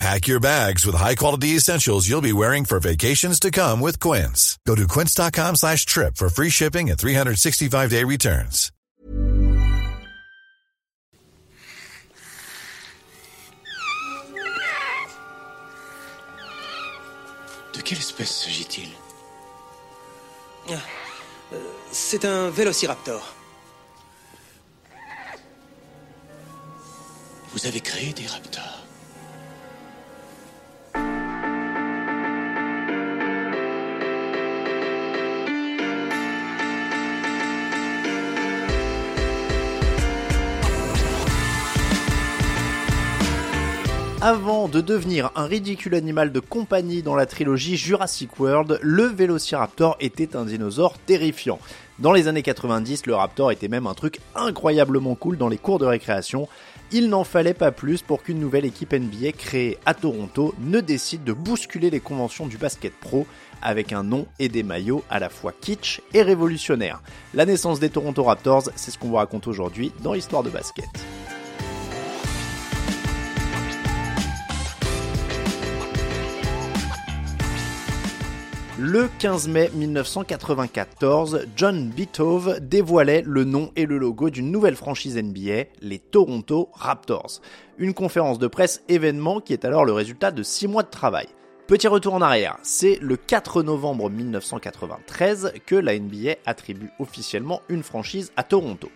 Pack your bags with high-quality essentials you'll be wearing for vacations to come with Quince. Go to quince.com slash trip for free shipping and 365-day returns. De quelle espèce s'agit-il ah, euh, C'est un vélociraptor. Vous avez créé des raptors Avant de devenir un ridicule animal de compagnie dans la trilogie Jurassic World, le Vélociraptor était un dinosaure terrifiant. Dans les années 90, le Raptor était même un truc incroyablement cool dans les cours de récréation. Il n'en fallait pas plus pour qu'une nouvelle équipe NBA créée à Toronto ne décide de bousculer les conventions du basket pro avec un nom et des maillots à la fois kitsch et révolutionnaires. La naissance des Toronto Raptors, c'est ce qu'on vous raconte aujourd'hui dans Histoire de basket. Le 15 mai 1994, John Beethoven dévoilait le nom et le logo d'une nouvelle franchise NBA, les Toronto Raptors. Une conférence de presse événement qui est alors le résultat de 6 mois de travail. Petit retour en arrière, c'est le 4 novembre 1993 que la NBA attribue officiellement une franchise à Toronto.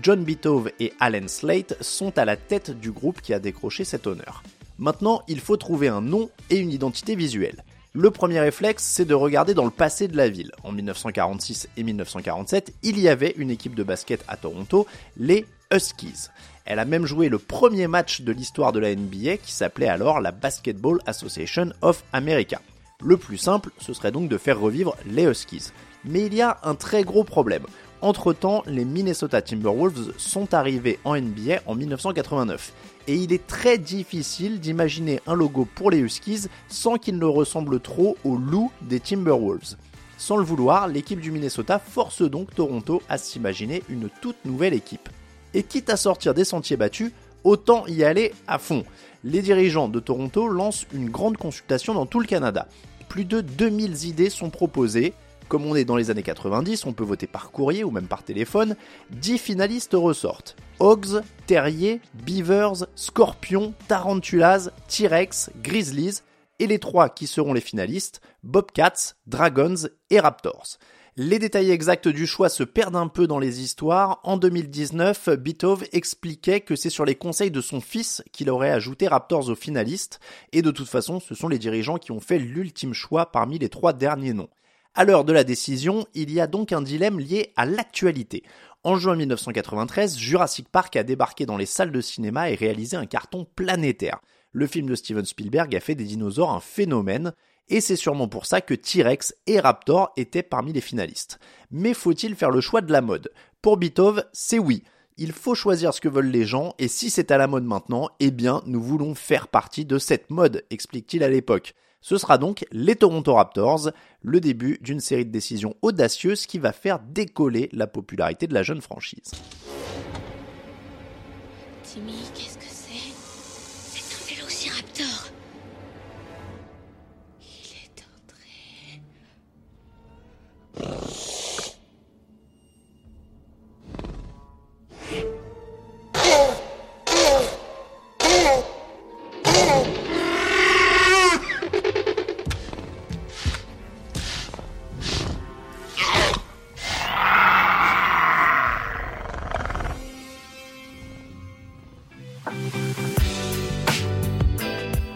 John Beethoven et Allen Slate sont à la tête du groupe qui a décroché cet honneur. Maintenant, il faut trouver un nom et une identité visuelle. Le premier réflexe, c'est de regarder dans le passé de la ville. En 1946 et 1947, il y avait une équipe de basket à Toronto, les Huskies. Elle a même joué le premier match de l'histoire de la NBA qui s'appelait alors la Basketball Association of America. Le plus simple, ce serait donc de faire revivre les Huskies. Mais il y a un très gros problème. Entre-temps, les Minnesota Timberwolves sont arrivés en NBA en 1989 et il est très difficile d'imaginer un logo pour les Huskies sans qu'il ne ressemble trop au loup des Timberwolves. Sans le vouloir, l'équipe du Minnesota force donc Toronto à s'imaginer une toute nouvelle équipe. Et quitte à sortir des sentiers battus, autant y aller à fond. Les dirigeants de Toronto lancent une grande consultation dans tout le Canada. Plus de 2000 idées sont proposées, comme on est dans les années 90, on peut voter par courrier ou même par téléphone. 10 finalistes ressortent. Hogs, Terriers, Beavers, Scorpions, Tarantulas, T-Rex, Grizzlies, et les trois qui seront les finalistes, Bobcats, Dragons et Raptors. Les détails exacts du choix se perdent un peu dans les histoires. En 2019, Beethoven expliquait que c'est sur les conseils de son fils qu'il aurait ajouté Raptors aux finalistes, et de toute façon, ce sont les dirigeants qui ont fait l'ultime choix parmi les trois derniers noms. À l'heure de la décision, il y a donc un dilemme lié à l'actualité. En juin 1993, Jurassic Park a débarqué dans les salles de cinéma et réalisé un carton planétaire. Le film de Steven Spielberg a fait des dinosaures un phénomène, et c'est sûrement pour ça que T-Rex et Raptor étaient parmi les finalistes. Mais faut-il faire le choix de la mode? Pour Beethoven, c'est oui. Il faut choisir ce que veulent les gens, et si c'est à la mode maintenant, eh bien, nous voulons faire partie de cette mode, explique-t-il à l'époque. Ce sera donc les Toronto Raptors, le début d'une série de décisions audacieuses qui va faire décoller la popularité de la jeune franchise.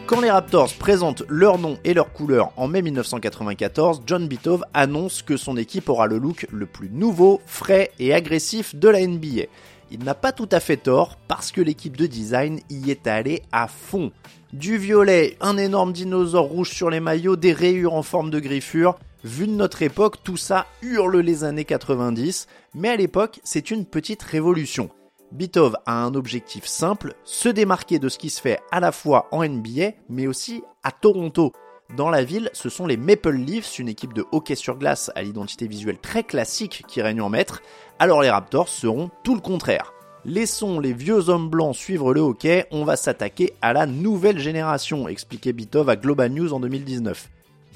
Quand les Raptors présentent leur nom et leur couleur en mai 1994, John Beethoven annonce que son équipe aura le look le plus nouveau, frais et agressif de la NBA. Il n'a pas tout à fait tort parce que l'équipe de design y est allée à fond. Du violet, un énorme dinosaure rouge sur les maillots, des rayures en forme de griffure, Vu de notre époque, tout ça hurle les années 90, mais à l'époque, c'est une petite révolution. Bitov a un objectif simple, se démarquer de ce qui se fait à la fois en NBA, mais aussi à Toronto. Dans la ville, ce sont les Maple Leafs, une équipe de hockey sur glace à l'identité visuelle très classique qui règne en maître, alors les Raptors seront tout le contraire. Laissons les vieux hommes blancs suivre le hockey, on va s'attaquer à la nouvelle génération, expliquait Bitov à Global News en 2019.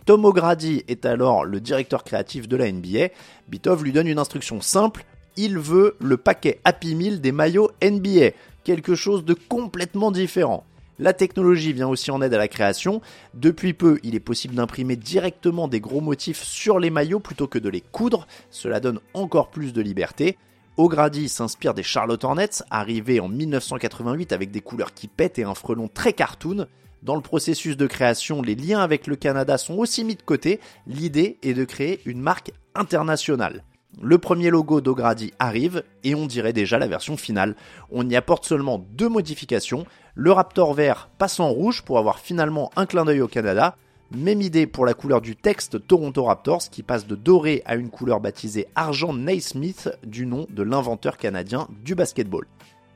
Tom O'Grady est alors le directeur créatif de la NBA. Bitov lui donne une instruction simple, il veut le paquet Happy Meal des maillots NBA, quelque chose de complètement différent. La technologie vient aussi en aide à la création. Depuis peu, il est possible d'imprimer directement des gros motifs sur les maillots plutôt que de les coudre. Cela donne encore plus de liberté. O'Grady s'inspire des Charlotte Hornets, arrivés en 1988 avec des couleurs qui pètent et un frelon très cartoon. Dans le processus de création, les liens avec le Canada sont aussi mis de côté. L'idée est de créer une marque internationale. Le premier logo d'Ogrady arrive et on dirait déjà la version finale. On y apporte seulement deux modifications. Le Raptor vert passe en rouge pour avoir finalement un clin d'œil au Canada. Même idée pour la couleur du texte Toronto Raptors qui passe de doré à une couleur baptisée argent Naismith du nom de l'inventeur canadien du basketball.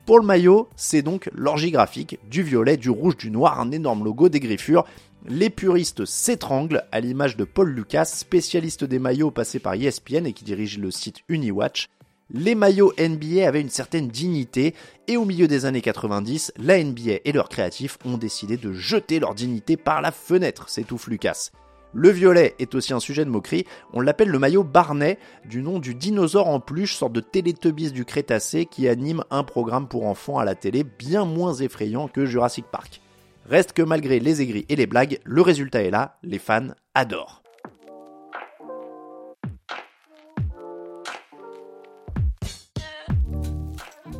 Pour le maillot, c'est donc l'orgie graphique, du violet, du rouge, du noir, un énorme logo, des griffures. Les puristes s'étranglent à l'image de Paul Lucas, spécialiste des maillots passé par ESPN et qui dirige le site UniWatch. Les maillots NBA avaient une certaine dignité et au milieu des années 90, la NBA et leurs créatifs ont décidé de jeter leur dignité par la fenêtre, s'étouffe Lucas. Le violet est aussi un sujet de moquerie, on l'appelle le maillot Barnet, du nom du dinosaure en peluche, sorte de télétubbies du Crétacé qui anime un programme pour enfants à la télé bien moins effrayant que Jurassic Park. Reste que malgré les aigris et les blagues, le résultat est là, les fans adorent.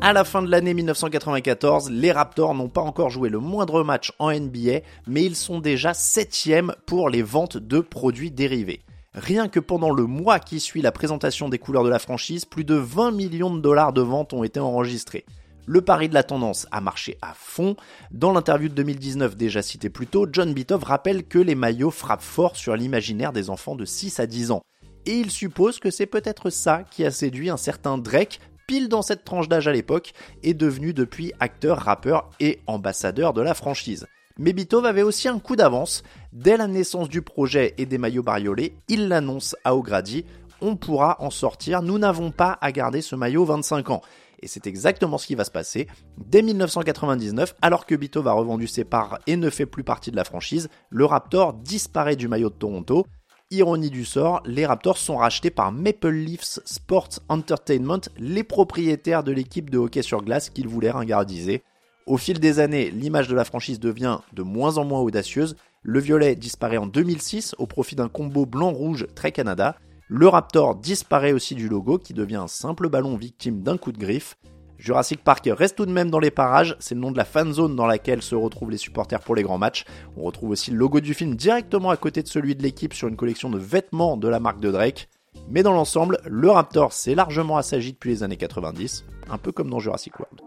À la fin de l'année 1994, les Raptors n'ont pas encore joué le moindre match en NBA, mais ils sont déjà septième pour les ventes de produits dérivés. Rien que pendant le mois qui suit la présentation des couleurs de la franchise, plus de 20 millions de dollars de ventes ont été enregistrés. Le pari de la tendance a marché à fond. Dans l'interview de 2019 déjà cité plus tôt, John Bitov rappelle que les maillots frappent fort sur l'imaginaire des enfants de 6 à 10 ans. Et il suppose que c'est peut-être ça qui a séduit un certain Drake, pile dans cette tranche d'âge à l'époque, est devenu depuis acteur, rappeur et ambassadeur de la franchise. Mais Bitov avait aussi un coup d'avance. Dès la naissance du projet et des maillots bariolés, il l'annonce à O'Grady on pourra en sortir, nous n'avons pas à garder ce maillot 25 ans. Et c'est exactement ce qui va se passer. Dès 1999, alors que Bitov a revendu ses parts et ne fait plus partie de la franchise, le Raptor disparaît du maillot de Toronto. Ironie du sort, les Raptors sont rachetés par Maple Leafs Sports Entertainment, les propriétaires de l'équipe de hockey sur glace qu'ils voulaient ringardiser. Au fil des années, l'image de la franchise devient de moins en moins audacieuse. Le violet disparaît en 2006 au profit d'un combo blanc-rouge très Canada. Le Raptor disparaît aussi du logo qui devient un simple ballon victime d'un coup de griffe. Jurassic Park reste tout de même dans les parages, c'est le nom de la fan zone dans laquelle se retrouvent les supporters pour les grands matchs. On retrouve aussi le logo du film directement à côté de celui de l'équipe sur une collection de vêtements de la marque de Drake. Mais dans l'ensemble, le Raptor s'est largement assagi depuis les années 90, un peu comme dans Jurassic World.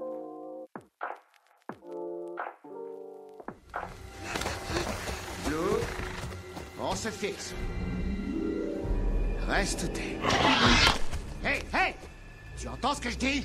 on se. Reste t'es. Hey, hey Tu entends ce que je dis?